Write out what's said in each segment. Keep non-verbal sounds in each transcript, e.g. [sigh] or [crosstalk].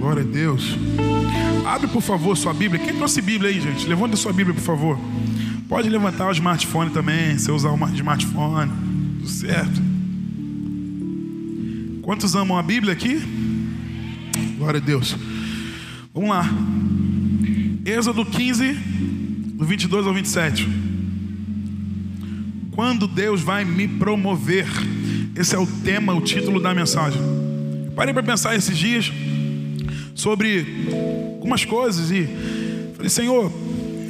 Glória a Deus. Abre, por favor, sua Bíblia. Quem trouxe Bíblia aí, gente? Levanta sua Bíblia, por favor. Pode levantar o smartphone também, se usar o smartphone. Tudo certo. Quantos amam a Bíblia aqui? Glória a Deus. Vamos lá. Êxodo 15, do 22 ao 27. Quando Deus vai me promover? Esse é o tema, o título da mensagem. Parei para pensar esses dias sobre algumas coisas e falei, Senhor,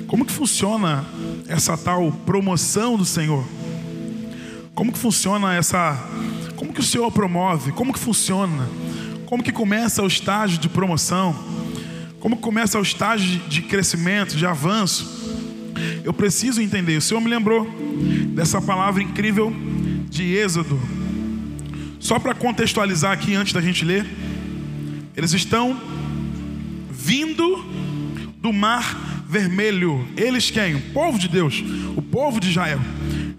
como que funciona essa tal promoção do Senhor? Como que funciona essa como que o Senhor promove? Como que funciona? Como que começa o estágio de promoção? Como começa o estágio de crescimento, de avanço? Eu preciso entender. O Senhor me lembrou dessa palavra incrível de Êxodo. Só para contextualizar aqui antes da gente ler, eles estão vindo do mar vermelho. Eles quem? O povo de Deus, o povo de Israel.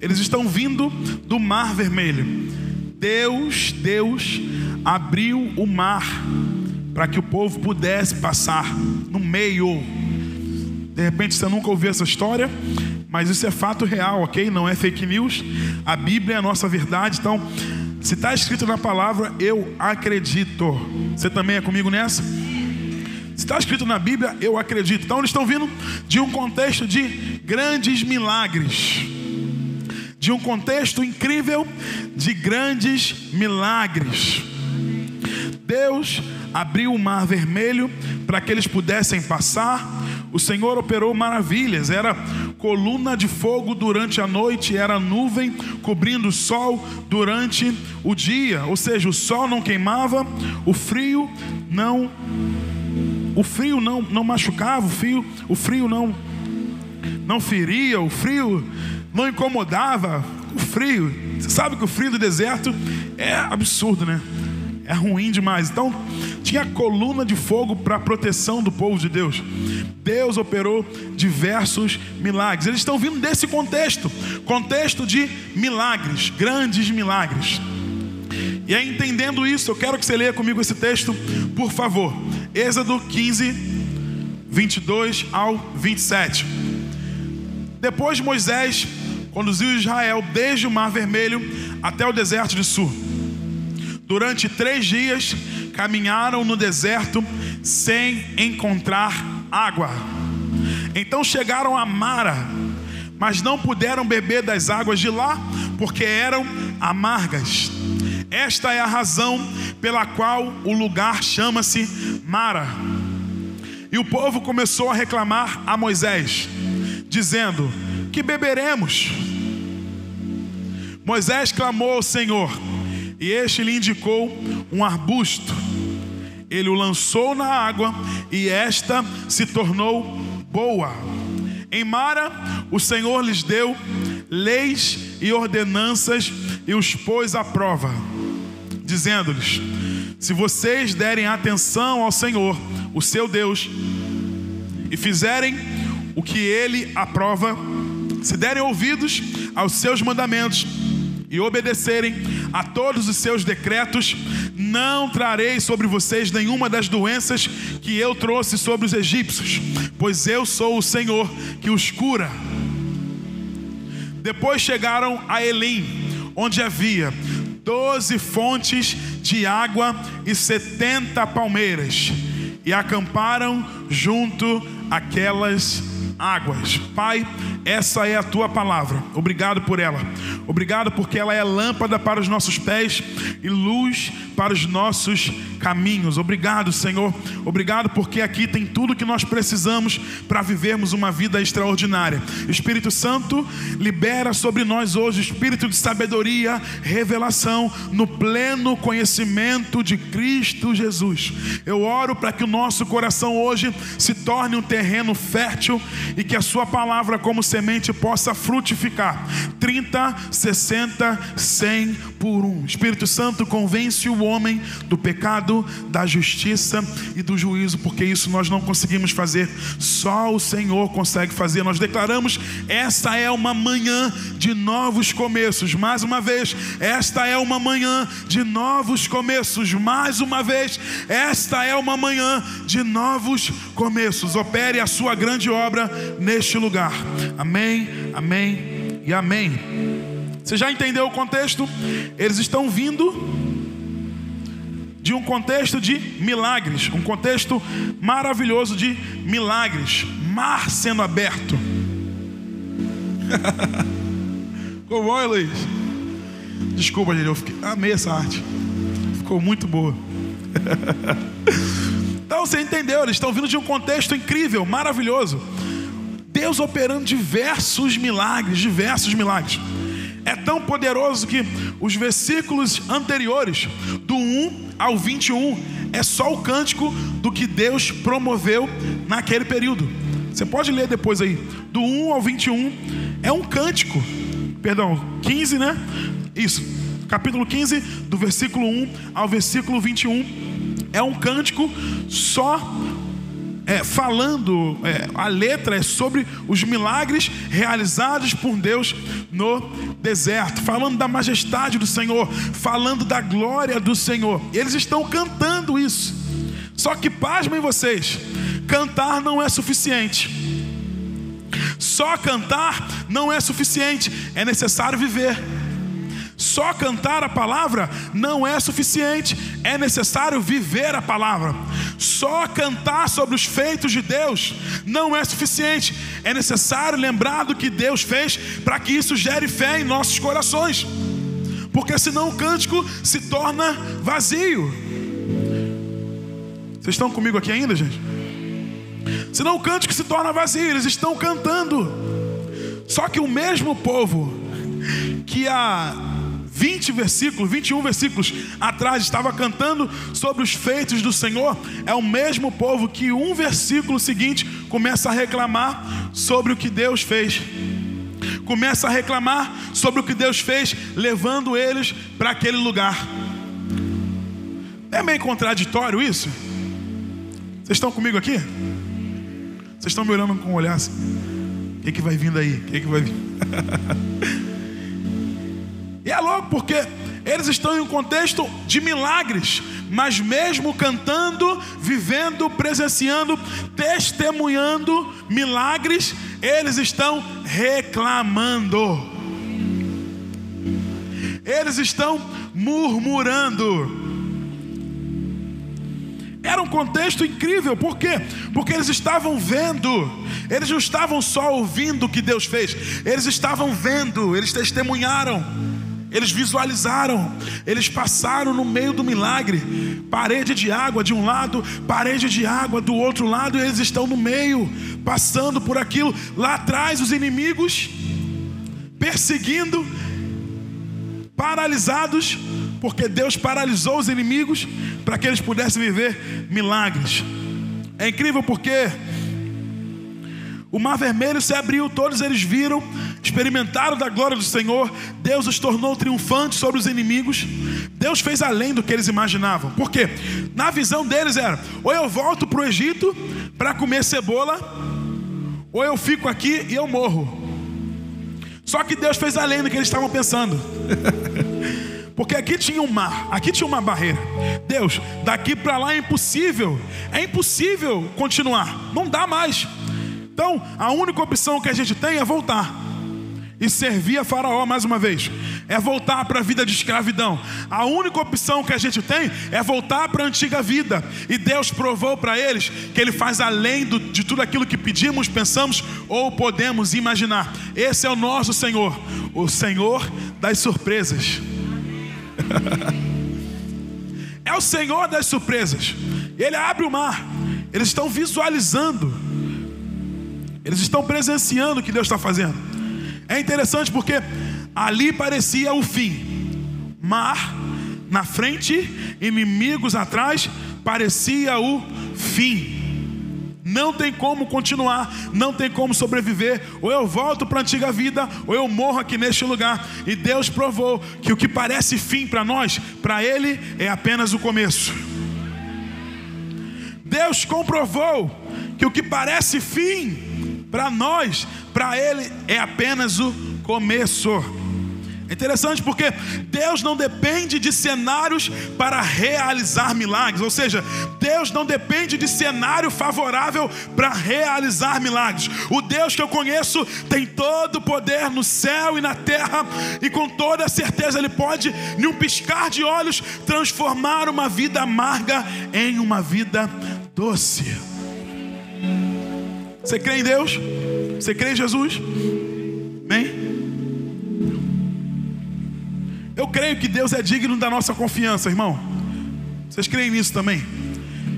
Eles estão vindo do mar vermelho. Deus, Deus abriu o mar para que o povo pudesse passar no meio. De repente você nunca ouviu essa história, mas isso é fato real, ok? Não é fake news. A Bíblia é a nossa verdade. Então, se está escrito na palavra, eu acredito. Você também é comigo nessa? Está escrito na Bíblia, eu acredito. Então, eles estão vindo de um contexto de grandes milagres de um contexto incrível de grandes milagres. Deus abriu o mar vermelho para que eles pudessem passar. O Senhor operou maravilhas, era coluna de fogo durante a noite, era nuvem cobrindo o sol durante o dia, ou seja, o sol não queimava, o frio não o frio não, não machucava, o frio, o frio não não feria, o frio não incomodava o frio. Você sabe que o frio do deserto é absurdo, né? É ruim demais. Então, tinha coluna de fogo para proteção do povo de Deus. Deus operou diversos milagres. Eles estão vindo desse contexto contexto de milagres, grandes milagres. E aí, entendendo isso, eu quero que você leia comigo esse texto, por favor. Êxodo 15, 22 ao 27. Depois Moisés conduziu Israel desde o Mar Vermelho até o deserto de Sur. Durante três dias caminharam no deserto sem encontrar água. Então chegaram a Mara, mas não puderam beber das águas de lá, porque eram amargas. Esta é a razão pela qual o lugar chama-se Mara. E o povo começou a reclamar a Moisés, dizendo: Que beberemos? Moisés clamou ao Senhor, e este lhe indicou um arbusto. Ele o lançou na água, e esta se tornou boa. Em Mara, o Senhor lhes deu leis e ordenanças e os pôs à prova, dizendo-lhes: Se vocês derem atenção ao Senhor, o seu Deus, e fizerem o que ele aprova, se derem ouvidos aos seus mandamentos, e obedecerem a todos os seus decretos, não trarei sobre vocês nenhuma das doenças que eu trouxe sobre os egípcios, pois eu sou o Senhor que os cura. Depois chegaram a Elim, onde havia doze fontes de água e setenta palmeiras, e acamparam junto àquelas águas. Pai, essa é a tua palavra. Obrigado por ela. Obrigado porque ela é lâmpada para os nossos pés e luz para os nossos caminhos. Obrigado, Senhor. Obrigado porque aqui tem tudo que nós precisamos para vivermos uma vida extraordinária. Espírito Santo, libera sobre nós hoje espírito de sabedoria, revelação no pleno conhecimento de Cristo Jesus. Eu oro para que o nosso coração hoje se torne um terreno fértil e que a sua palavra como semente possa frutificar 30, 60, 100 por um. Espírito Santo convence o homem do pecado, da justiça e do juízo, porque isso nós não conseguimos fazer, só o Senhor consegue fazer. Nós declaramos: esta é uma manhã de novos começos. Mais uma vez, esta é uma manhã de novos começos. Mais uma vez, esta é uma manhã de novos começos. Opere a sua grande obra neste lugar. Amém, amém e amém. Você já entendeu o contexto? Eles estão vindo de um contexto de milagres, um contexto maravilhoso de milagres, mar sendo aberto. [laughs] Ficou bom, Luiz? Desculpa, gente, eu fiquei, amei essa arte. Ficou muito boa. [laughs] então você entendeu, eles estão vindo de um contexto incrível, maravilhoso. Deus operando diversos milagres, diversos milagres. É tão poderoso que os versículos anteriores, do 1 ao 21, é só o cântico do que Deus promoveu naquele período. Você pode ler depois aí, do 1 ao 21, é um cântico, perdão, 15, né? Isso, capítulo 15, do versículo 1 ao versículo 21, é um cântico só é, falando, é, a letra é sobre os milagres realizados por Deus no deserto, falando da majestade do Senhor, falando da glória do Senhor. Eles estão cantando isso. Só que pasmem vocês, cantar não é suficiente. Só cantar não é suficiente, é necessário viver. Só cantar a palavra não é suficiente, é necessário viver a palavra. Só cantar sobre os feitos de Deus não é suficiente, é necessário lembrar do que Deus fez para que isso gere fé em nossos corações, porque senão o cântico se torna vazio. Vocês estão comigo aqui ainda, gente? Senão o cântico se torna vazio, eles estão cantando. Só que o mesmo povo que a 20 versículos, 21 versículos atrás estava cantando sobre os feitos do Senhor, é o mesmo povo que um versículo seguinte começa a reclamar sobre o que Deus fez. Começa a reclamar sobre o que Deus fez, levando eles para aquele lugar. É meio contraditório isso? Vocês estão comigo aqui? Vocês estão me olhando com um olhar assim? O que, que vai vindo aí? O que, que vai vir? [laughs] Porque eles estão em um contexto de milagres, mas mesmo cantando, vivendo, presenciando, testemunhando milagres, eles estão reclamando. Eles estão murmurando. Era um contexto incrível, por quê? Porque eles estavam vendo, eles não estavam só ouvindo o que Deus fez, eles estavam vendo, eles testemunharam. Eles visualizaram, eles passaram no meio do milagre, parede de água de um lado, parede de água do outro lado, e eles estão no meio, passando por aquilo. Lá atrás, os inimigos perseguindo, paralisados, porque Deus paralisou os inimigos para que eles pudessem viver milagres. É incrível porque o mar vermelho se abriu, todos eles viram, experimentaram da glória do Senhor. Deus os tornou triunfantes sobre os inimigos. Deus fez além do que eles imaginavam. Por quê? Na visão deles era: ou eu volto para o Egito para comer cebola, ou eu fico aqui e eu morro. Só que Deus fez além do que eles estavam pensando. [laughs] Porque aqui tinha um mar, aqui tinha uma barreira. Deus, daqui para lá é impossível. É impossível continuar. Não dá mais. Então, a única opção que a gente tem é voltar e servir a Faraó mais uma vez. É voltar para a vida de escravidão. A única opção que a gente tem é voltar para a antiga vida. E Deus provou para eles que Ele faz além do, de tudo aquilo que pedimos, pensamos ou podemos imaginar. Esse é o nosso Senhor, o Senhor das surpresas. [laughs] é o Senhor das surpresas. Ele abre o mar. Eles estão visualizando eles estão presenciando o que Deus está fazendo. É interessante porque ali parecia o fim. Mar na frente, inimigos atrás, parecia o fim. Não tem como continuar, não tem como sobreviver. Ou eu volto para a antiga vida, ou eu morro aqui neste lugar. E Deus provou que o que parece fim para nós, para Ele é apenas o começo. Deus comprovou que o que parece fim para nós, para Ele é apenas o começo. É interessante porque Deus não depende de cenários para realizar milagres, ou seja, Deus não depende de cenário favorável para realizar milagres. O Deus que eu conheço tem todo o poder no céu e na terra, e com toda certeza Ele pode, em um piscar de olhos, transformar uma vida amarga em uma vida doce. Você crê em Deus? Você crê em Jesus? Amém? Eu creio que Deus é digno da nossa confiança, irmão. Vocês creem nisso também?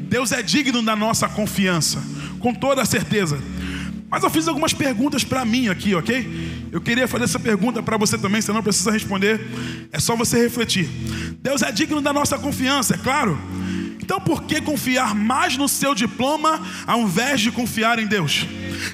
Deus é digno da nossa confiança, com toda certeza. Mas eu fiz algumas perguntas para mim aqui, ok? Eu queria fazer essa pergunta para você também, você não precisa responder, é só você refletir. Deus é digno da nossa confiança, é claro. Então por que confiar mais no seu diploma ao invés de confiar em Deus?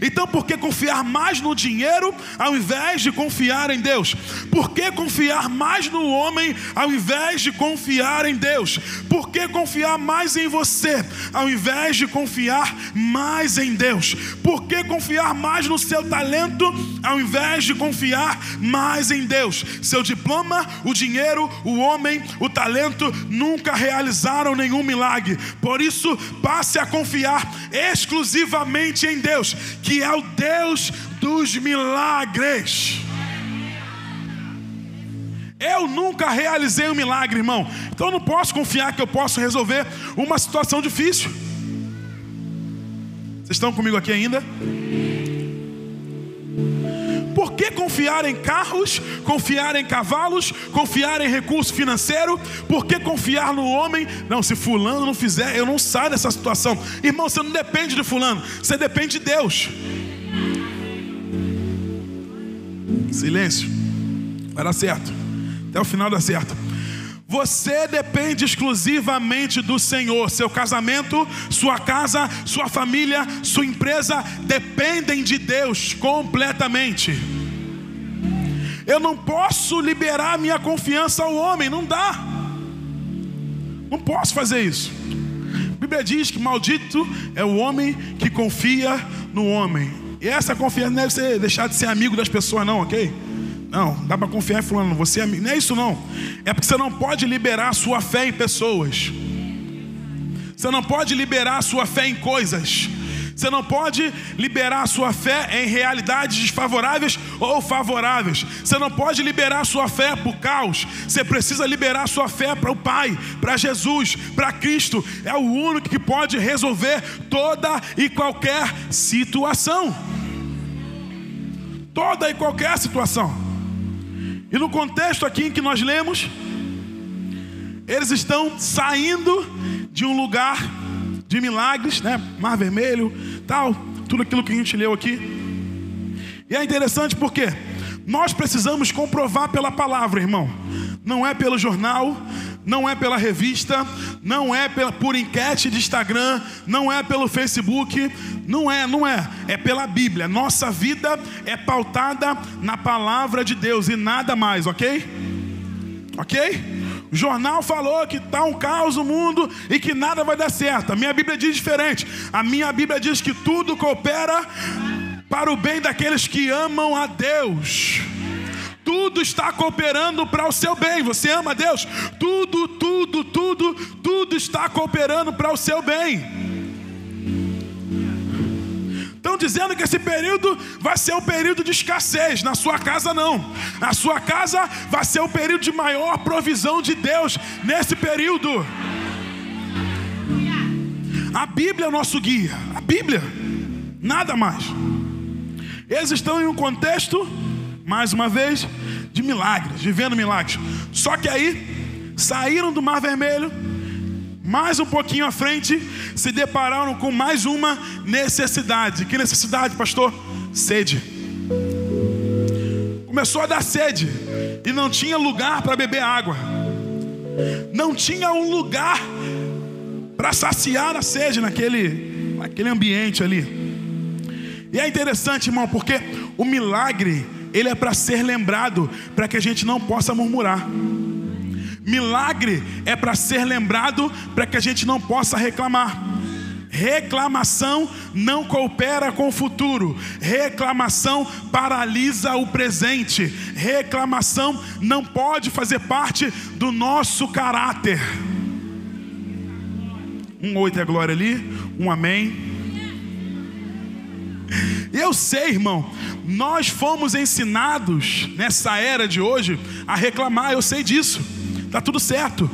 Então, por que confiar mais no dinheiro ao invés de confiar em Deus? Por que confiar mais no homem ao invés de confiar em Deus? Por que confiar mais em você ao invés de confiar mais em Deus? Por que confiar mais no seu talento ao invés de confiar mais em Deus? Seu diploma, o dinheiro, o homem, o talento nunca realizaram nenhum milagre. Por isso, passe a confiar exclusivamente em Deus que é o Deus dos milagres. Eu nunca realizei um milagre, irmão. Então eu não posso confiar que eu posso resolver uma situação difícil. Vocês estão comigo aqui ainda? Por que confiar em carros, confiar em cavalos, confiar em recurso financeiro? Por que confiar no homem? Não, se fulano não fizer, eu não saio dessa situação. Irmão, você não depende de fulano, você depende de Deus. Silêncio. Vai dar certo. Até o final dá certo. Você depende exclusivamente do Senhor. Seu casamento, sua casa, sua família, sua empresa dependem de Deus completamente. Eu não posso liberar minha confiança ao homem, não dá. Não posso fazer isso. A Bíblia diz que maldito é o homem que confia no homem. E essa confiança não deve ser deixar de ser amigo das pessoas, não, ok? Não, dá para confiar em fulano, você é amigo. Não é isso não. É porque você não pode liberar a sua fé em pessoas. Você não pode liberar a sua fé em coisas. Você não pode liberar a sua fé em realidades desfavoráveis ou favoráveis. Você não pode liberar a sua fé para o caos. Você precisa liberar a sua fé para o Pai, para Jesus, para Cristo. É o único que pode resolver toda e qualquer situação. Toda e qualquer situação. E no contexto aqui em que nós lemos, eles estão saindo de um lugar de milagres, né? Mar Vermelho, tal, tudo aquilo que a gente leu aqui. E é interessante porque nós precisamos comprovar pela palavra, irmão. Não é pelo jornal, não é pela revista, não é por enquete de Instagram, não é pelo Facebook, não é, não é, é pela Bíblia. Nossa vida é pautada na palavra de Deus e nada mais, ok? Ok? O jornal falou que está um caos no mundo e que nada vai dar certo. A minha Bíblia diz diferente. A minha Bíblia diz que tudo coopera para o bem daqueles que amam a Deus tudo está cooperando para o seu bem. Você ama Deus? Tudo, tudo, tudo, tudo está cooperando para o seu bem. Estão dizendo que esse período vai ser um período de escassez. Na sua casa, não. Na sua casa vai ser o período de maior provisão de Deus nesse período. A Bíblia é o nosso guia. A Bíblia, nada mais. Eles estão em um contexto mais uma vez, de milagres, vivendo milagres. Só que aí, saíram do Mar Vermelho, mais um pouquinho à frente, se depararam com mais uma necessidade. Que necessidade, pastor? Sede. Começou a dar sede e não tinha lugar para beber água. Não tinha um lugar para saciar a sede naquele naquele ambiente ali. E é interessante, irmão, porque o milagre, ele é para ser lembrado, para que a gente não possa murmurar. Milagre é para ser lembrado, para que a gente não possa reclamar. Reclamação não coopera com o futuro. Reclamação paralisa o presente. Reclamação não pode fazer parte do nosso caráter. Um oito é glória ali, um amém. Eu sei, irmão, nós fomos ensinados nessa era de hoje a reclamar, eu sei disso. Tá tudo certo.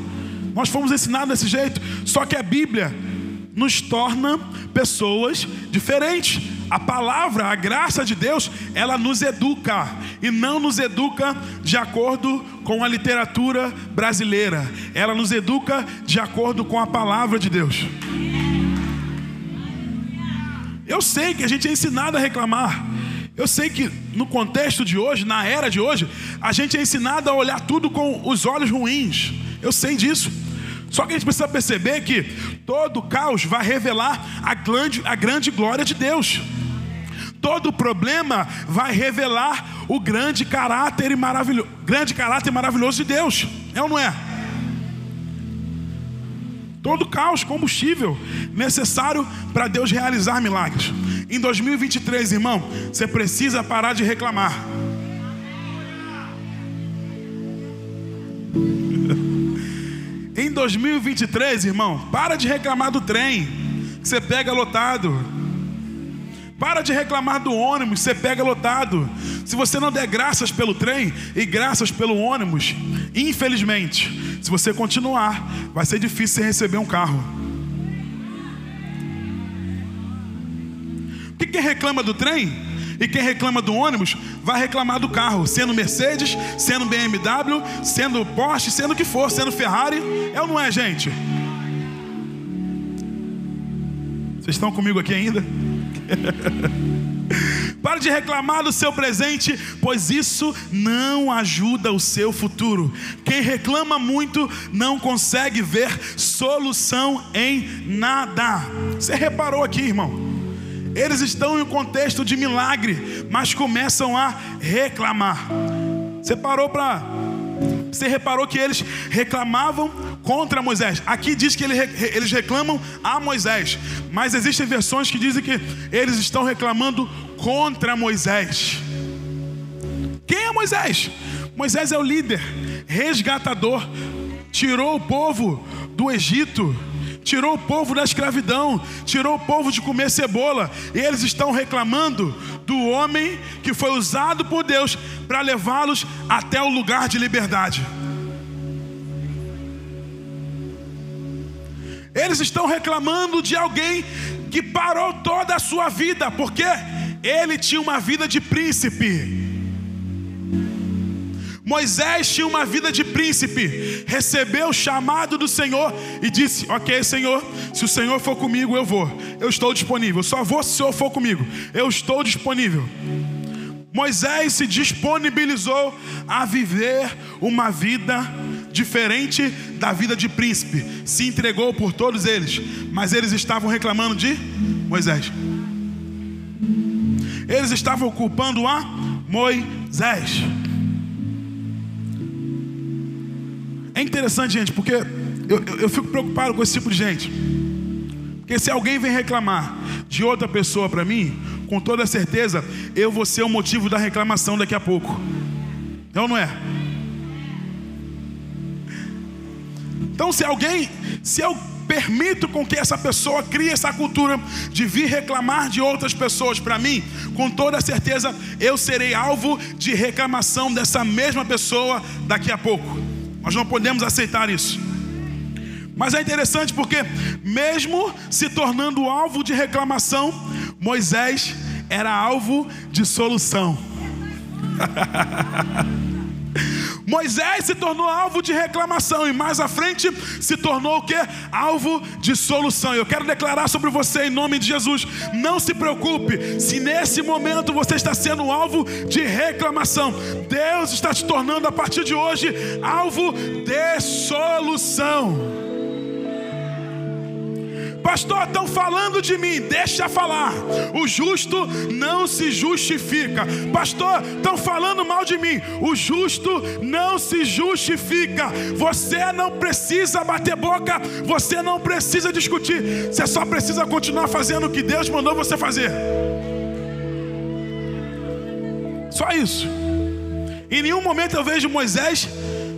Nós fomos ensinados desse jeito. Só que a Bíblia nos torna pessoas diferentes. A palavra, a graça de Deus, ela nos educa e não nos educa de acordo com a literatura brasileira. Ela nos educa de acordo com a palavra de Deus. Eu sei que a gente é ensinado a reclamar. Eu sei que no contexto de hoje, na era de hoje, a gente é ensinado a olhar tudo com os olhos ruins. Eu sei disso. Só que a gente precisa perceber que todo caos vai revelar a grande, a grande glória de Deus. Todo problema vai revelar o grande caráter e maravilhoso, grande caráter maravilhoso de Deus. É ou não é? Todo caos, combustível necessário para Deus realizar milagres. Em 2023, irmão, você precisa parar de reclamar. [laughs] Em 2023, irmão, para de reclamar do trem que você pega lotado. Para de reclamar do ônibus, você pega lotado. Se você não der graças pelo trem e graças pelo ônibus, infelizmente, se você continuar, vai ser difícil você receber um carro. Porque quem reclama do trem e quem reclama do ônibus vai reclamar do carro, sendo Mercedes, sendo BMW, sendo Porsche, sendo o que for, sendo Ferrari. É ou não é, gente? Vocês estão comigo aqui ainda? [laughs] Pare de reclamar do seu presente, pois isso não ajuda o seu futuro. Quem reclama muito não consegue ver solução em nada. Você reparou aqui, irmão? Eles estão em um contexto de milagre, mas começam a reclamar. Você parou para. Você reparou que eles reclamavam contra Moisés. Aqui diz que eles reclamam a Moisés, mas existem versões que dizem que eles estão reclamando contra Moisés. Quem é Moisés? Moisés é o líder, resgatador, tirou o povo do Egito tirou o povo da escravidão, tirou o povo de comer cebola, e eles estão reclamando do homem que foi usado por Deus para levá-los até o lugar de liberdade. Eles estão reclamando de alguém que parou toda a sua vida, porque ele tinha uma vida de príncipe. Moisés tinha uma vida de príncipe, recebeu o chamado do Senhor e disse: Ok, Senhor, se o Senhor for comigo, eu vou, eu estou disponível. Só vou se o Senhor for comigo, eu estou disponível. Moisés se disponibilizou a viver uma vida diferente da vida de príncipe, se entregou por todos eles, mas eles estavam reclamando de Moisés. Eles estavam culpando a Moisés. É interessante, gente, porque eu, eu, eu fico preocupado com esse tipo de gente. Porque se alguém vem reclamar de outra pessoa para mim, com toda certeza eu vou ser o motivo da reclamação daqui a pouco. Então não é? Então se alguém, se eu permito com que essa pessoa crie essa cultura de vir reclamar de outras pessoas para mim, com toda certeza eu serei alvo de reclamação dessa mesma pessoa daqui a pouco. Nós não podemos aceitar isso. Mas é interessante porque, mesmo se tornando alvo de reclamação, Moisés era alvo de solução. [laughs] Moisés se tornou alvo de reclamação e mais à frente se tornou o que? Alvo de solução. Eu quero declarar sobre você em nome de Jesus. Não se preocupe se nesse momento você está sendo alvo de reclamação. Deus está te tornando a partir de hoje alvo de solução. Pastor, estão falando de mim, deixa falar. O justo não se justifica. Pastor, estão falando mal de mim. O justo não se justifica. Você não precisa bater boca, você não precisa discutir. Você só precisa continuar fazendo o que Deus mandou você fazer. Só isso. Em nenhum momento eu vejo Moisés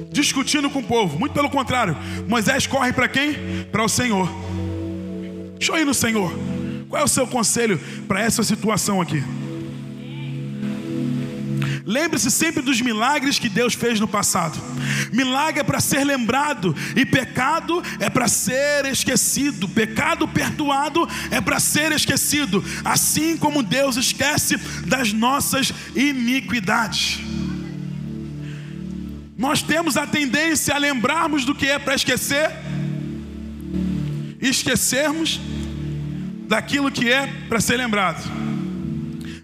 discutindo com o povo. Muito pelo contrário. Moisés corre para quem? Para o Senhor. Deixa eu ir no Senhor. Qual é o seu conselho para essa situação aqui? Lembre-se sempre dos milagres que Deus fez no passado. Milagre é para ser lembrado e pecado é para ser esquecido. Pecado perdoado é para ser esquecido, assim como Deus esquece das nossas iniquidades. Nós temos a tendência a lembrarmos do que é para esquecer esquecermos daquilo que é para ser lembrado.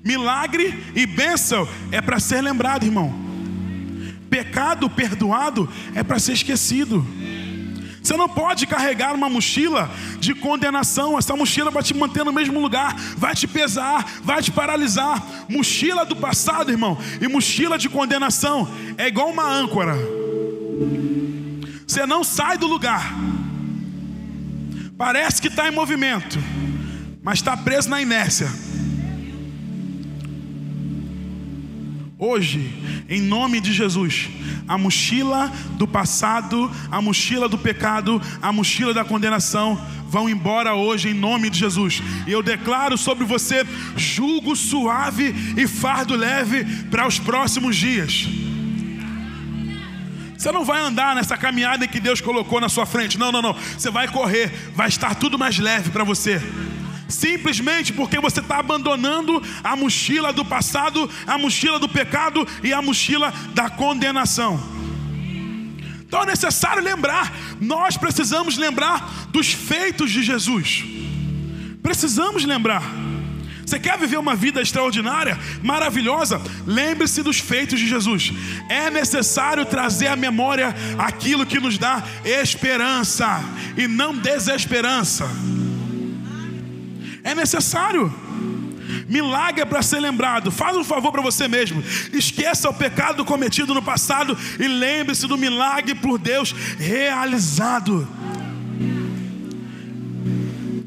Milagre e bênção é para ser lembrado, irmão. Pecado perdoado é para ser esquecido. Você não pode carregar uma mochila de condenação. Essa mochila vai te manter no mesmo lugar, vai te pesar, vai te paralisar. Mochila do passado, irmão, e mochila de condenação é igual uma âncora. Você não sai do lugar. Parece que está em movimento, mas está preso na inércia. Hoje, em nome de Jesus, a mochila do passado, a mochila do pecado, a mochila da condenação vão embora hoje em nome de Jesus. E eu declaro sobre você jugo suave e fardo leve para os próximos dias. Você não vai andar nessa caminhada que Deus colocou na sua frente. Não, não, não. Você vai correr, vai estar tudo mais leve para você simplesmente porque você está abandonando a mochila do passado, a mochila do pecado e a mochila da condenação. Então é necessário lembrar, nós precisamos lembrar dos feitos de Jesus. Precisamos lembrar. Você quer viver uma vida extraordinária, maravilhosa? Lembre-se dos feitos de Jesus. É necessário trazer à memória aquilo que nos dá esperança e não desesperança. É necessário. Milagre é para ser lembrado. Faz um favor para você mesmo. Esqueça o pecado cometido no passado e lembre-se do milagre por Deus realizado.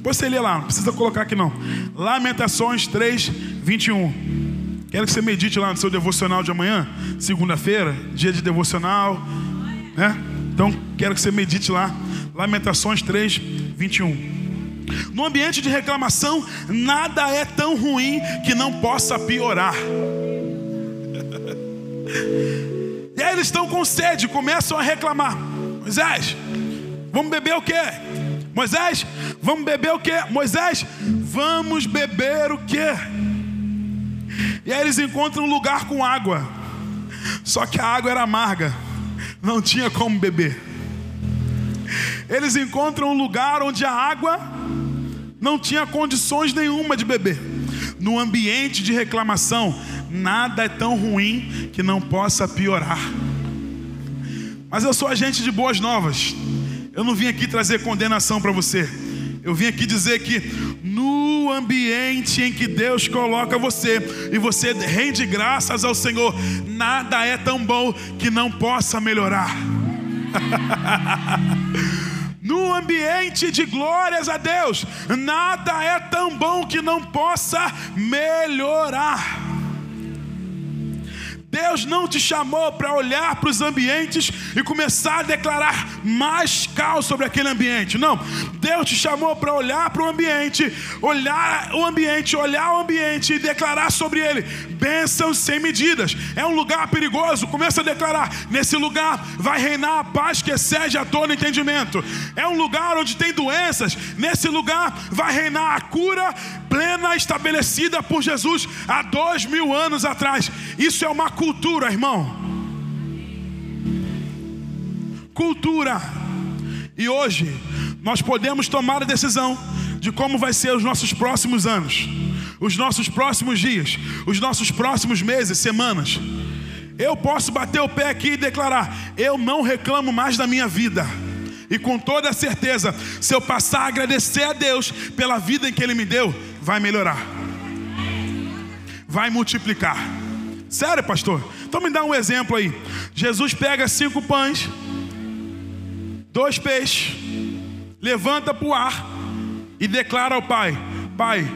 Depois você lê lá, não precisa colocar aqui não. Lamentações 3, 21. Quero que você medite lá no seu devocional de amanhã, segunda-feira, dia de devocional. Né? Então, quero que você medite lá. Lamentações 3, 21. No ambiente de reclamação, nada é tão ruim que não possa piorar. [laughs] E aí eles estão com sede, começam a reclamar. Moisés, vamos beber o quê? Moisés, vamos beber o quê? Moisés, vamos beber o quê? E aí eles encontram um lugar com água. Só que a água era amarga, não tinha como beber. Eles encontram um lugar onde a água não tinha condições nenhuma de beber. No ambiente de reclamação, nada é tão ruim que não possa piorar. Mas eu sou agente de boas novas. Eu não vim aqui trazer condenação para você. Eu vim aqui dizer que no ambiente em que Deus coloca você e você rende graças ao Senhor, nada é tão bom que não possa melhorar. [laughs] no ambiente de glórias a Deus, nada é tão bom que não possa melhorar. Deus não te chamou para olhar para os ambientes e começar a declarar mais caos sobre aquele ambiente. Não. Deus te chamou para olhar para o ambiente, olhar o ambiente, olhar o ambiente e declarar sobre ele bênçãos sem medidas. É um lugar perigoso. Começa a declarar: nesse lugar vai reinar a paz que excede a todo entendimento. É um lugar onde tem doenças. Nesse lugar vai reinar a cura plena estabelecida por Jesus há dois mil anos atrás. Isso é uma cultura, irmão. Cultura. E hoje nós podemos tomar a decisão de como vai ser os nossos próximos anos, os nossos próximos dias, os nossos próximos meses, semanas. Eu posso bater o pé aqui e declarar: eu não reclamo mais da minha vida. E com toda certeza, se eu passar a agradecer a Deus pela vida em que Ele me deu, vai melhorar, vai multiplicar. Sério, pastor? Então me dá um exemplo aí. Jesus pega cinco pães, dois peixes, levanta para o ar e declara ao Pai: Pai,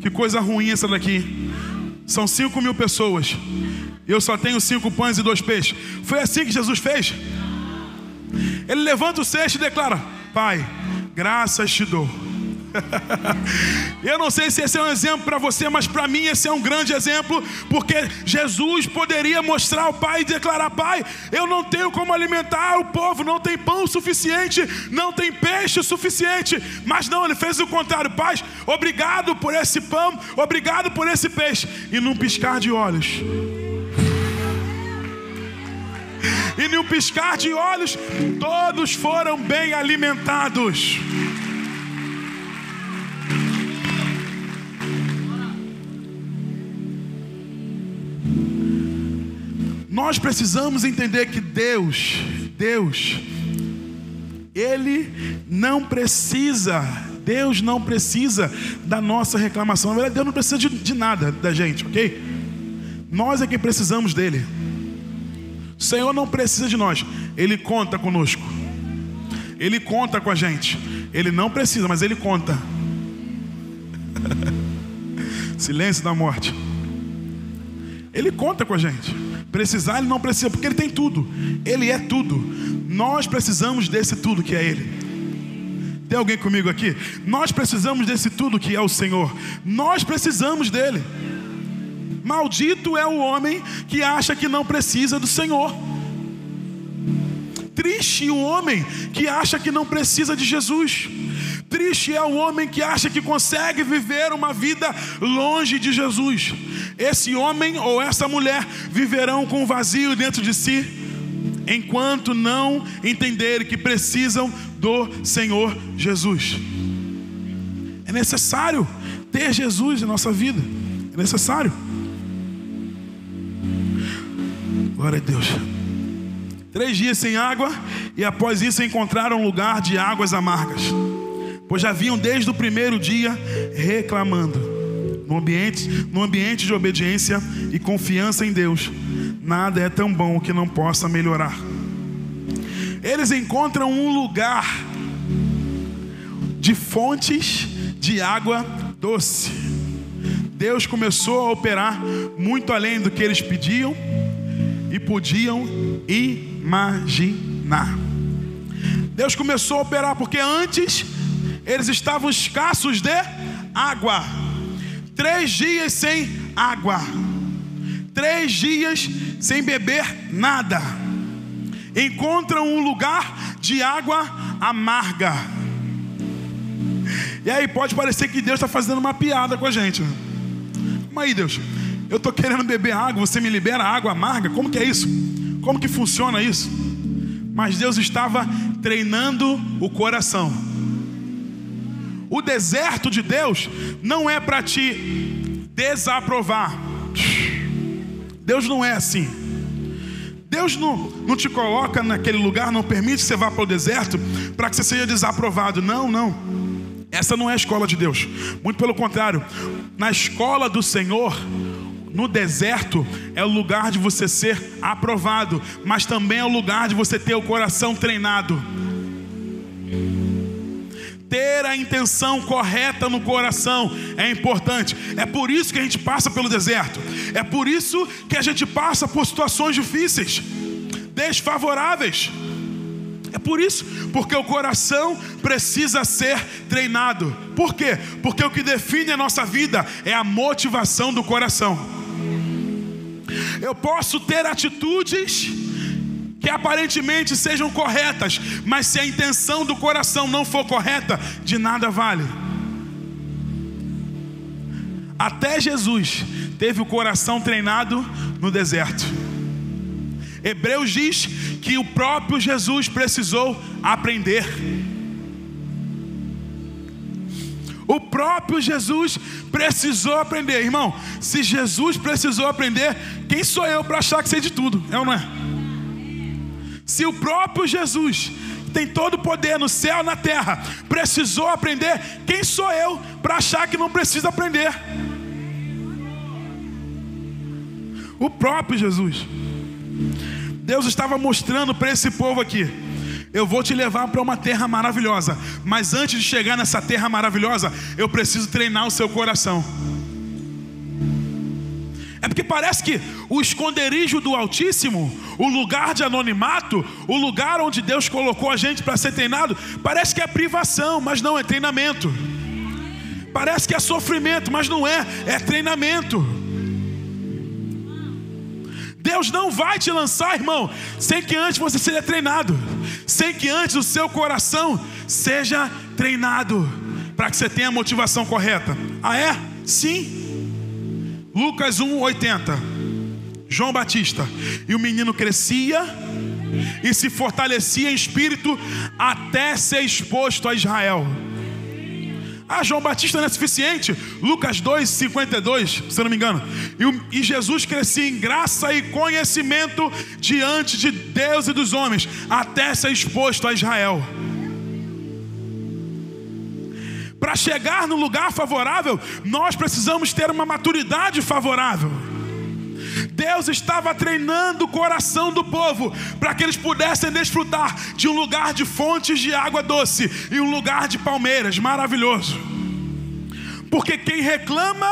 que coisa ruim essa daqui. São cinco mil pessoas. Eu só tenho cinco pães e dois peixes. Foi assim que Jesus fez? Ele levanta o cesto e declara: Pai, graças te dou. [laughs] Eu não sei se esse é um exemplo para você, mas para mim esse é um grande exemplo, porque Jesus poderia mostrar ao Pai e declarar: Pai, eu não tenho como alimentar o povo, não tem pão suficiente, não tem peixe suficiente. Mas não, ele fez o contrário: Pai, obrigado por esse pão, obrigado por esse peixe. E num piscar de olhos, [laughs] e num piscar de olhos, todos foram bem alimentados. Nós precisamos entender que Deus, Deus, Ele não precisa, Deus não precisa da nossa reclamação. Na verdade, Deus não precisa de, de nada da gente, ok? Nós é que precisamos dele. O Senhor não precisa de nós, Ele conta conosco. Ele conta com a gente. Ele não precisa, mas Ele conta. [laughs] Silêncio da morte. Ele conta com a gente. Precisar, Ele não precisa, porque Ele tem tudo. Ele é tudo. Nós precisamos desse tudo que é Ele. Tem alguém comigo aqui? Nós precisamos desse tudo que é o Senhor. Nós precisamos dele. Maldito é o homem que acha que não precisa do Senhor. Triste o homem que acha que não precisa de Jesus. Triste é o homem que acha que consegue viver uma vida longe de Jesus. Esse homem ou essa mulher viverão com vazio dentro de si, enquanto não entenderem que precisam do Senhor Jesus. É necessário ter Jesus em nossa vida. É necessário. Glória a Deus. Três dias sem água, e após isso encontraram um lugar de águas amargas, pois já vinham desde o primeiro dia reclamando. No ambiente, no ambiente de obediência e confiança em Deus, nada é tão bom que não possa melhorar. Eles encontram um lugar de fontes de água doce. Deus começou a operar muito além do que eles pediam e podiam imaginar. Deus começou a operar porque antes eles estavam escassos de água. Três dias sem água. Três dias sem beber nada. Encontram um lugar de água amarga. E aí pode parecer que Deus está fazendo uma piada com a gente. Como aí, Deus? Eu estou querendo beber água, você me libera água amarga? Como que é isso? Como que funciona isso? Mas Deus estava treinando o coração. O deserto de Deus não é para te desaprovar. Deus não é assim. Deus não, não te coloca naquele lugar, não permite que você vá para o deserto para que você seja desaprovado. Não, não. Essa não é a escola de Deus. Muito pelo contrário. Na escola do Senhor, no deserto é o lugar de você ser aprovado, mas também é o lugar de você ter o coração treinado. Ter a intenção correta no coração é importante. É por isso que a gente passa pelo deserto. É por isso que a gente passa por situações difíceis, desfavoráveis. É por isso, porque o coração precisa ser treinado. Por quê? Porque o que define a nossa vida é a motivação do coração. Eu posso ter atitudes que aparentemente sejam corretas, mas se a intenção do coração não for correta, de nada vale. Até Jesus teve o coração treinado no deserto. Hebreus diz que o próprio Jesus precisou aprender. O próprio Jesus precisou aprender, irmão. Se Jesus precisou aprender, quem sou eu para achar que sei de tudo? É ou não é? Se o próprio Jesus tem todo o poder no céu e na terra, precisou aprender. Quem sou eu para achar que não precisa aprender? O próprio Jesus. Deus estava mostrando para esse povo aqui: eu vou te levar para uma terra maravilhosa, mas antes de chegar nessa terra maravilhosa, eu preciso treinar o seu coração. É porque parece que o esconderijo do Altíssimo, o lugar de anonimato, o lugar onde Deus colocou a gente para ser treinado, parece que é privação, mas não é treinamento. Parece que é sofrimento, mas não é, é treinamento. Deus não vai te lançar, irmão, sem que antes você seja treinado, sem que antes o seu coração seja treinado, para que você tenha a motivação correta. Ah, é? Sim. Lucas 1,80. João Batista. E o menino crescia e se fortalecia em espírito até ser exposto a Israel. Ah, João Batista não é suficiente? Lucas 2, 52, se eu não me engano. E, e, Jesus crescia em graça e conhecimento diante de Deus e dos homens, até ser exposto a Israel. Para chegar no lugar favorável, nós precisamos ter uma maturidade favorável. Deus estava treinando o coração do povo para que eles pudessem desfrutar de um lugar de fontes de água doce e um lugar de palmeiras maravilhoso. Porque quem reclama,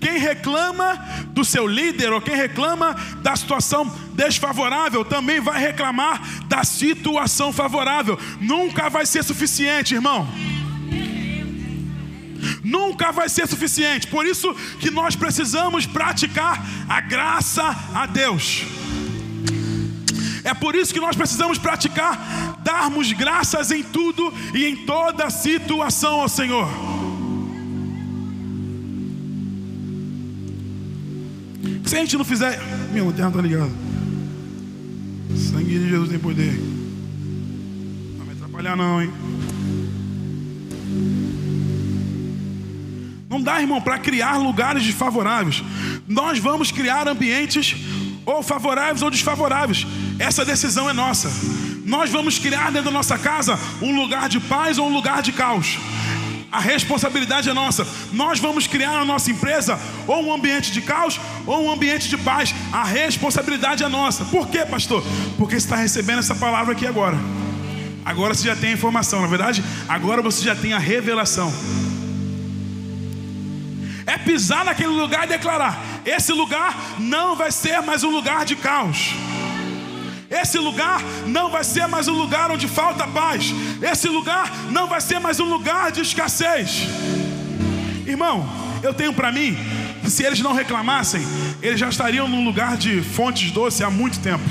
quem reclama do seu líder ou quem reclama da situação desfavorável também vai reclamar da situação favorável. Nunca vai ser suficiente, irmão nunca vai ser suficiente. Por isso que nós precisamos praticar a graça a Deus. É por isso que nós precisamos praticar, darmos graças em tudo e em toda situação ao Senhor. Se a gente não fizer, meu, a terra está ligado. Sangue de Jesus tem poder. Não vai me atrapalhar não, hein? Não dá, irmão, para criar lugares desfavoráveis. Nós vamos criar ambientes ou favoráveis ou desfavoráveis. Essa decisão é nossa. Nós vamos criar dentro da nossa casa um lugar de paz ou um lugar de caos. A responsabilidade é nossa. Nós vamos criar na nossa empresa ou um ambiente de caos ou um ambiente de paz. A responsabilidade é nossa. Por quê, pastor? Porque você está recebendo essa palavra aqui agora. Agora você já tem a informação, na verdade, agora você já tem a revelação é pisar naquele lugar e declarar: esse lugar não vai ser mais um lugar de caos. Esse lugar não vai ser mais um lugar onde falta paz. Esse lugar não vai ser mais um lugar de escassez. Irmão, eu tenho para mim que se eles não reclamassem, eles já estariam num lugar de fontes doces há muito tempo.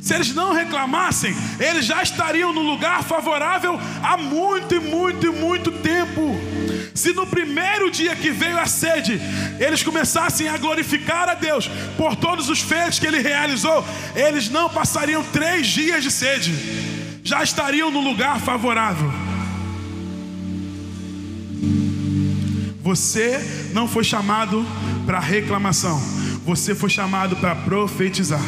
Se eles não reclamassem, eles já estariam no lugar favorável há muito muito muito tempo. Se no primeiro dia que veio a sede, eles começassem a glorificar a Deus por todos os feitos que ele realizou, eles não passariam três dias de sede, já estariam no lugar favorável. Você não foi chamado para reclamação, você foi chamado para profetizar.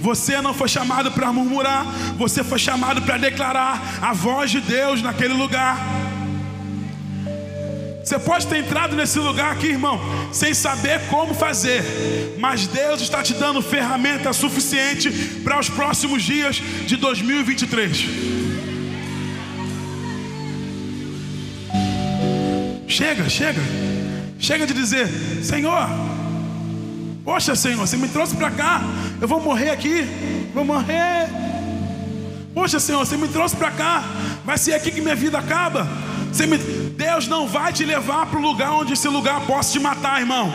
Você não foi chamado para murmurar, você foi chamado para declarar a voz de Deus naquele lugar. Você pode ter entrado nesse lugar aqui, irmão, sem saber como fazer, mas Deus está te dando ferramenta suficiente para os próximos dias de 2023. Chega, chega, chega de dizer, Senhor, poxa, Senhor, você me trouxe para cá, eu vou morrer aqui, vou morrer. Poxa, Senhor, você me trouxe para cá, vai ser aqui que minha vida acaba. Deus não vai te levar para o lugar onde esse lugar possa te matar, irmão.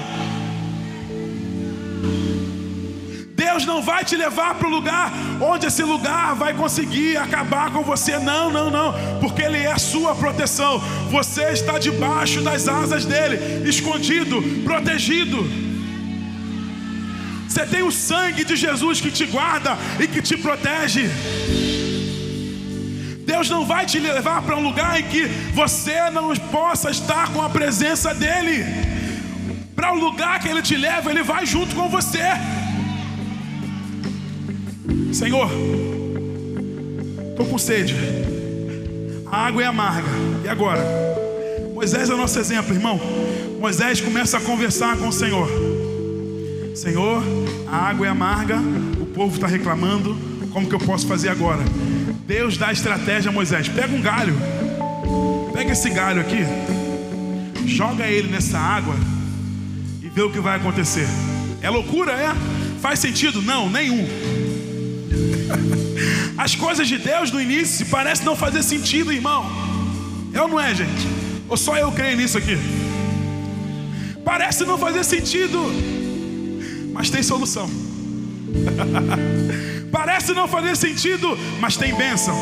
Deus não vai te levar para o lugar onde esse lugar vai conseguir acabar com você. Não, não, não, porque Ele é a sua proteção. Você está debaixo das asas dele, escondido, protegido. Você tem o sangue de Jesus que te guarda e que te protege. Deus não vai te levar para um lugar em que você não possa estar com a presença dEle. Para o lugar que Ele te leva, Ele vai junto com você. Senhor, estou com sede. A água é amarga. E agora? Moisés é o nosso exemplo, irmão. Moisés começa a conversar com o Senhor. Senhor, a água é amarga, o povo está reclamando. Como que eu posso fazer agora? Deus dá estratégia a Moisés. Pega um galho. Pega esse galho aqui. Joga ele nessa água e vê o que vai acontecer. É loucura, é? Faz sentido? Não, nenhum. [laughs] As coisas de Deus no início parecem não fazer sentido, irmão. É ou não é, gente? Ou só eu creio nisso aqui? Parece não fazer sentido, mas tem solução. [laughs] Parece não fazer sentido, mas tem bênção.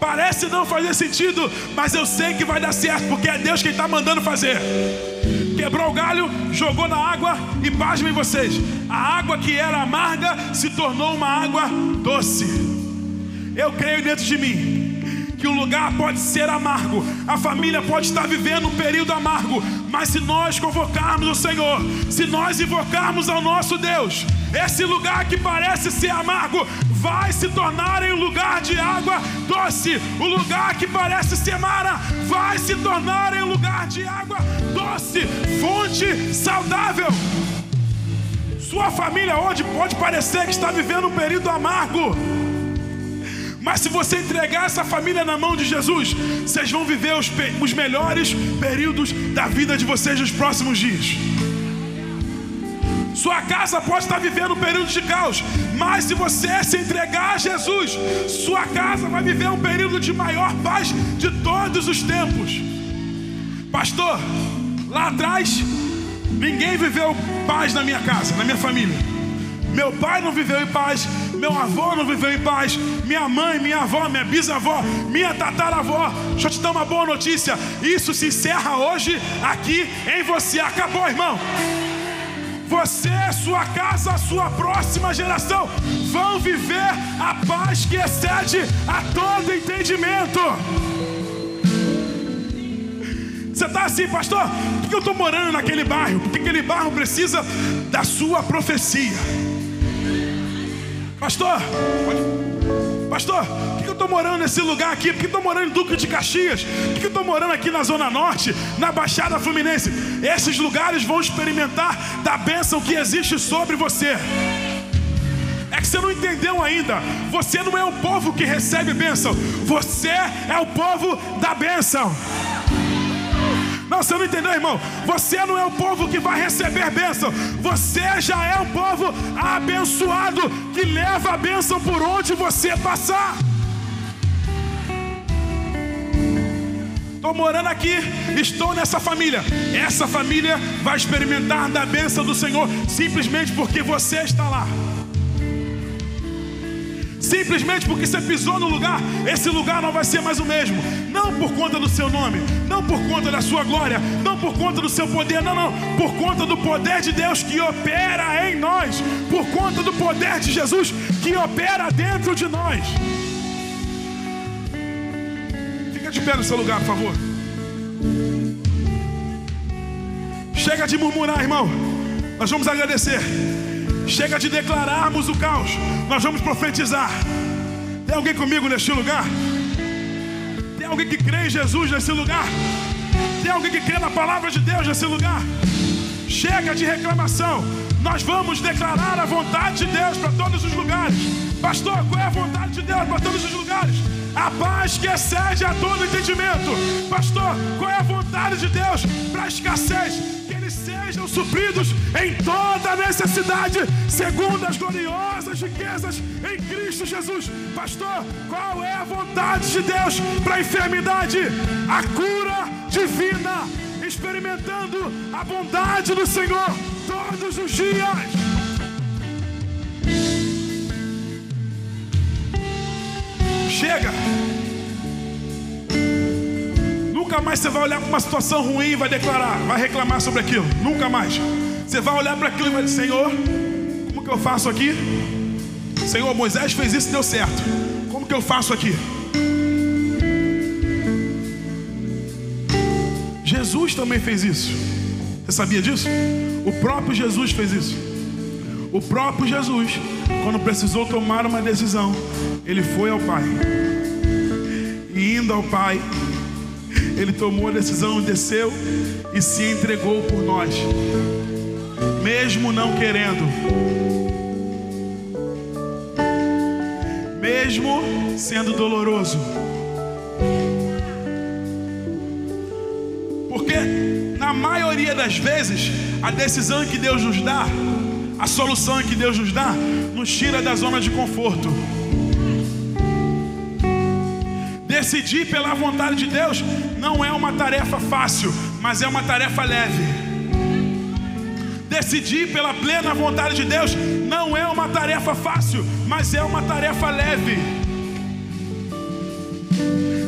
Parece não fazer sentido, mas eu sei que vai dar certo, porque é Deus quem está mandando fazer. Quebrou o galho, jogou na água e pasmem vocês: a água que era amarga se tornou uma água doce. Eu creio dentro de mim que o lugar pode ser amargo, a família pode estar vivendo um período amargo, mas se nós convocarmos o Senhor, se nós invocarmos ao nosso Deus, esse lugar que parece ser amargo vai se tornar em um lugar de água doce. O lugar que parece ser mara vai se tornar em um lugar de água doce, fonte saudável. Sua família hoje pode parecer que está vivendo um período amargo. Mas se você entregar essa família na mão de Jesus, vocês vão viver os, os melhores períodos da vida de vocês nos próximos dias. Sua casa pode estar vivendo um período de caos, mas se você se entregar a Jesus, sua casa vai viver um período de maior paz de todos os tempos. Pastor, lá atrás, ninguém viveu paz na minha casa, na minha família. Meu pai não viveu em paz, meu avô não viveu em paz, minha mãe, minha avó, minha bisavó, minha tataravó. Deixa eu te dar uma boa notícia: isso se encerra hoje aqui em você. Acabou, irmão. Você, sua casa, a sua próxima geração vão viver a paz que excede a todo entendimento. Você está assim, pastor? Por que eu estou morando naquele bairro? Porque aquele bairro precisa da sua profecia. Pastor, pastor, estou morando nesse lugar aqui? Por que estou morando em Duque de Caxias? Por que estou morando aqui na Zona Norte, na Baixada Fluminense? Esses lugares vão experimentar da bênção que existe sobre você. É que você não entendeu ainda. Você não é o povo que recebe bênção, você é o povo da bênção. Não, você não entendeu, irmão? Você não é o povo que vai receber bênção. Você já é um povo abençoado que leva a bênção por onde você passar. Estou morando aqui, estou nessa família. Essa família vai experimentar da bênção do Senhor simplesmente porque você está lá. Simplesmente porque você pisou no lugar, esse lugar não vai ser mais o mesmo. Não por conta do seu nome, não por conta da sua glória, não por conta do seu poder, não, não. Por conta do poder de Deus que opera em nós, por conta do poder de Jesus que opera dentro de nós. Fica de pé no seu lugar, por favor. Chega de murmurar, irmão. Nós vamos agradecer. Chega de declararmos o caos. Nós vamos profetizar. Tem alguém comigo neste lugar? Tem alguém que crê em Jesus nesse lugar? Tem alguém que crê na palavra de Deus nesse lugar? Chega de reclamação. Nós vamos declarar a vontade de Deus para todos os lugares. Pastor, qual é a vontade de Deus para todos os lugares? A paz que excede a todo entendimento. Pastor, qual é a vontade de Deus para a escassez? eles sejam supridos em toda necessidade, segundo as gloriosas riquezas em Cristo Jesus. Pastor, qual é a vontade de Deus para a enfermidade? A cura divina, experimentando a bondade do Senhor todos os dias. Chega. Nunca mais você vai olhar para uma situação ruim e vai declarar, vai reclamar sobre aquilo. Nunca mais. Você vai olhar para aquilo e vai dizer: Senhor, como que eu faço aqui? Senhor, Moisés fez isso e deu certo. Como que eu faço aqui? Jesus também fez isso. Você sabia disso? O próprio Jesus fez isso. O próprio Jesus, quando precisou tomar uma decisão, ele foi ao Pai. E indo ao Pai, ele tomou a decisão, desceu e se entregou por nós, mesmo não querendo, mesmo sendo doloroso. Porque na maioria das vezes, a decisão que Deus nos dá, a solução que Deus nos dá, nos tira da zona de conforto. Decidir pela vontade de Deus não é uma tarefa fácil, mas é uma tarefa leve. Decidir pela plena vontade de Deus não é uma tarefa fácil, mas é uma tarefa leve.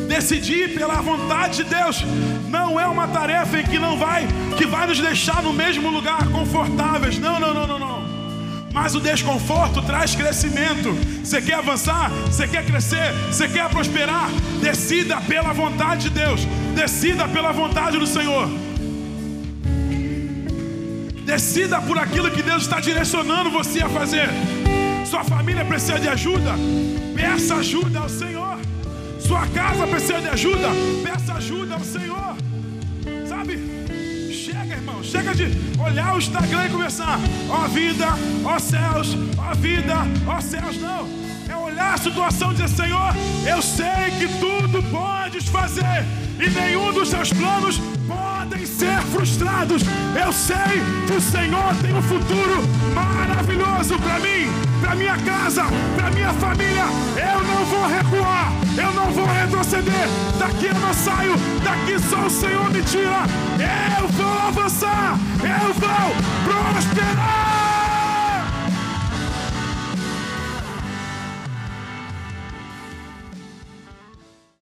Decidir pela vontade de Deus não é uma tarefa que não vai que vai nos deixar no mesmo lugar confortáveis. Não, não, não, não, não. Mas o desconforto traz crescimento. Você quer avançar? Você quer crescer? Você quer prosperar? Decida pela vontade de Deus. Decida pela vontade do Senhor. Decida por aquilo que Deus está direcionando você a fazer. Sua família precisa de ajuda. Peça ajuda ao Senhor. Sua casa precisa de ajuda. Peça ajuda ao Senhor. Chega, de olhar o Instagram e começar. Ó vida, ó céus, ó vida, ó céus. Não. É olhar a situação e dizer: Senhor, eu sei que tudo podes fazer e nenhum dos seus planos podem ser frustrados. Eu sei que o Senhor tem um futuro maravilhoso para mim, para minha casa, para minha família. Eu não vou recuar, eu não vou retroceder. Daqui eu não saio, daqui só o Senhor me tira. Eu vou avançar, eu vou prosperar.